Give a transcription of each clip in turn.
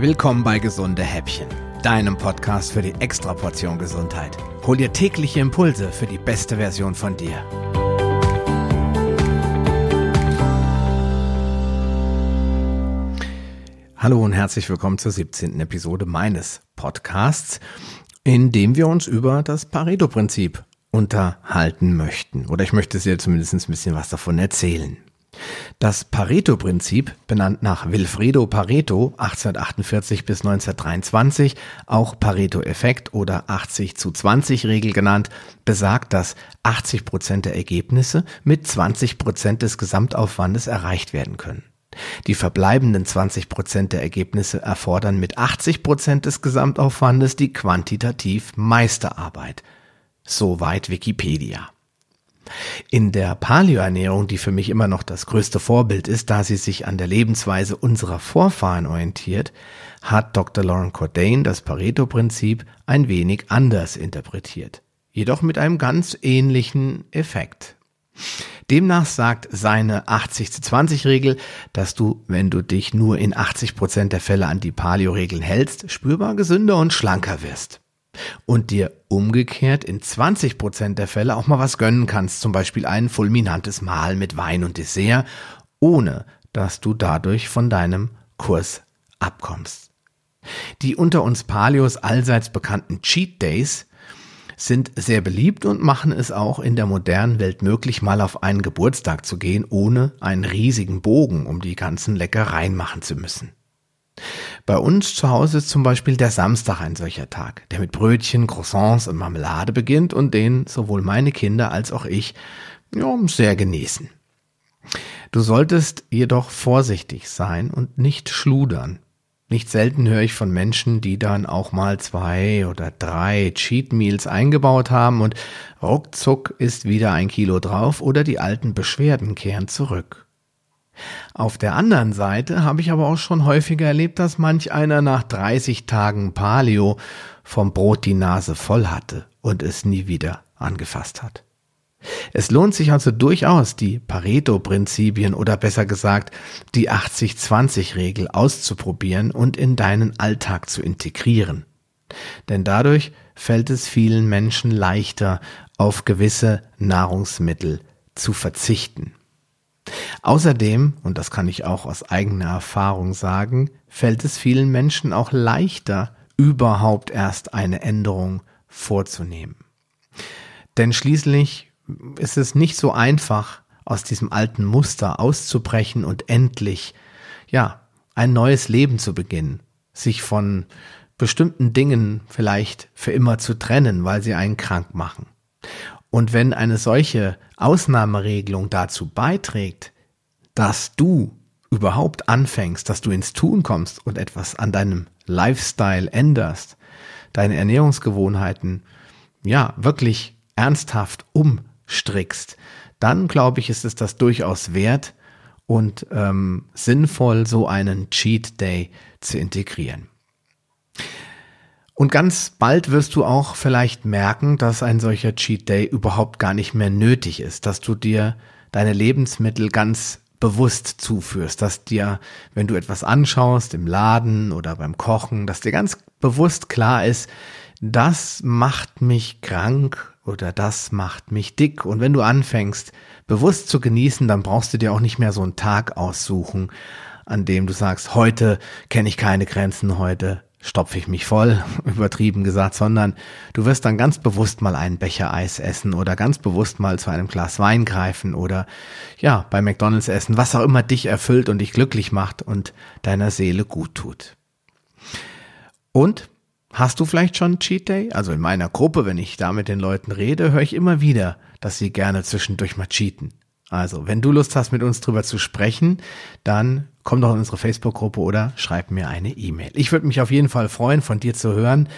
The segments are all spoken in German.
Willkommen bei Gesunde Häppchen, deinem Podcast für die Extraportion Gesundheit. Hol dir tägliche Impulse für die beste Version von dir. Hallo und herzlich willkommen zur 17. Episode meines Podcasts, in dem wir uns über das Pareto-Prinzip unterhalten möchten. Oder ich möchte dir zumindest ein bisschen was davon erzählen. Das Pareto-Prinzip, benannt nach Wilfredo Pareto 1848 bis 1923, auch Pareto-Effekt oder 80 zu 20 Regel genannt, besagt, dass 80 Prozent der Ergebnisse mit 20 Prozent des Gesamtaufwandes erreicht werden können. Die verbleibenden 20 Prozent der Ergebnisse erfordern mit 80 Prozent des Gesamtaufwandes die quantitativ Meisterarbeit. Soweit Wikipedia. In der Paleoernährung, die für mich immer noch das größte Vorbild ist, da sie sich an der Lebensweise unserer Vorfahren orientiert, hat Dr. Lauren Cordain das Pareto-Prinzip ein wenig anders interpretiert. Jedoch mit einem ganz ähnlichen Effekt. Demnach sagt seine 80 zu 20 Regel, dass du, wenn du dich nur in 80 Prozent der Fälle an die Paleo-Regeln hältst, spürbar gesünder und schlanker wirst und dir umgekehrt in 20 Prozent der Fälle auch mal was gönnen kannst, zum Beispiel ein fulminantes Mahl mit Wein und Dessert, ohne dass du dadurch von deinem Kurs abkommst. Die unter uns Paleos allseits bekannten Cheat Days sind sehr beliebt und machen es auch in der modernen Welt möglich, mal auf einen Geburtstag zu gehen, ohne einen riesigen Bogen um die ganzen Leckereien machen zu müssen. Bei uns zu Hause ist zum Beispiel der Samstag ein solcher Tag, der mit Brötchen, Croissants und Marmelade beginnt und den sowohl meine Kinder als auch ich ja, sehr genießen. Du solltest jedoch vorsichtig sein und nicht schludern. Nicht selten höre ich von Menschen, die dann auch mal zwei oder drei Cheat Meals eingebaut haben und ruckzuck ist wieder ein Kilo drauf oder die alten Beschwerden kehren zurück. Auf der anderen Seite habe ich aber auch schon häufiger erlebt, dass manch einer nach 30 Tagen Paleo vom Brot die Nase voll hatte und es nie wieder angefasst hat. Es lohnt sich also durchaus, die Pareto-Prinzipien oder besser gesagt die 80-20-Regel auszuprobieren und in deinen Alltag zu integrieren. Denn dadurch fällt es vielen Menschen leichter, auf gewisse Nahrungsmittel zu verzichten. Außerdem, und das kann ich auch aus eigener Erfahrung sagen, fällt es vielen Menschen auch leichter, überhaupt erst eine Änderung vorzunehmen. Denn schließlich ist es nicht so einfach, aus diesem alten Muster auszubrechen und endlich, ja, ein neues Leben zu beginnen, sich von bestimmten Dingen vielleicht für immer zu trennen, weil sie einen krank machen. Und wenn eine solche Ausnahmeregelung dazu beiträgt, dass du überhaupt anfängst, dass du ins Tun kommst und etwas an deinem Lifestyle änderst, deine Ernährungsgewohnheiten, ja, wirklich ernsthaft umstrickst, dann glaube ich, ist es das durchaus wert und ähm, sinnvoll, so einen Cheat Day zu integrieren. Und ganz bald wirst du auch vielleicht merken, dass ein solcher Cheat Day überhaupt gar nicht mehr nötig ist, dass du dir deine Lebensmittel ganz bewusst zuführst, dass dir, wenn du etwas anschaust im Laden oder beim Kochen, dass dir ganz bewusst klar ist, das macht mich krank oder das macht mich dick. Und wenn du anfängst, bewusst zu genießen, dann brauchst du dir auch nicht mehr so einen Tag aussuchen, an dem du sagst, heute kenne ich keine Grenzen, heute stopfe ich mich voll, übertrieben gesagt, sondern du wirst dann ganz bewusst mal einen Becher Eis essen oder ganz bewusst mal zu einem Glas Wein greifen oder ja, bei McDonald's essen, was auch immer dich erfüllt und dich glücklich macht und deiner Seele gut tut. Und hast du vielleicht schon Cheat Day? Also in meiner Gruppe, wenn ich da mit den Leuten rede, höre ich immer wieder, dass sie gerne zwischendurch mal cheaten. Also, wenn du Lust hast, mit uns drüber zu sprechen, dann komm doch in unsere Facebook-Gruppe oder schreib mir eine E-Mail. Ich würde mich auf jeden Fall freuen, von dir zu hören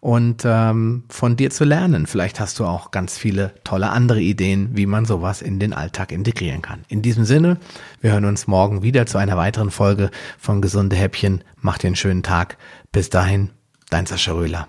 und ähm, von dir zu lernen. Vielleicht hast du auch ganz viele tolle andere Ideen, wie man sowas in den Alltag integrieren kann. In diesem Sinne, wir hören uns morgen wieder zu einer weiteren Folge von Gesunde Häppchen. Mach dir einen schönen Tag. Bis dahin, dein Sascha Röhler.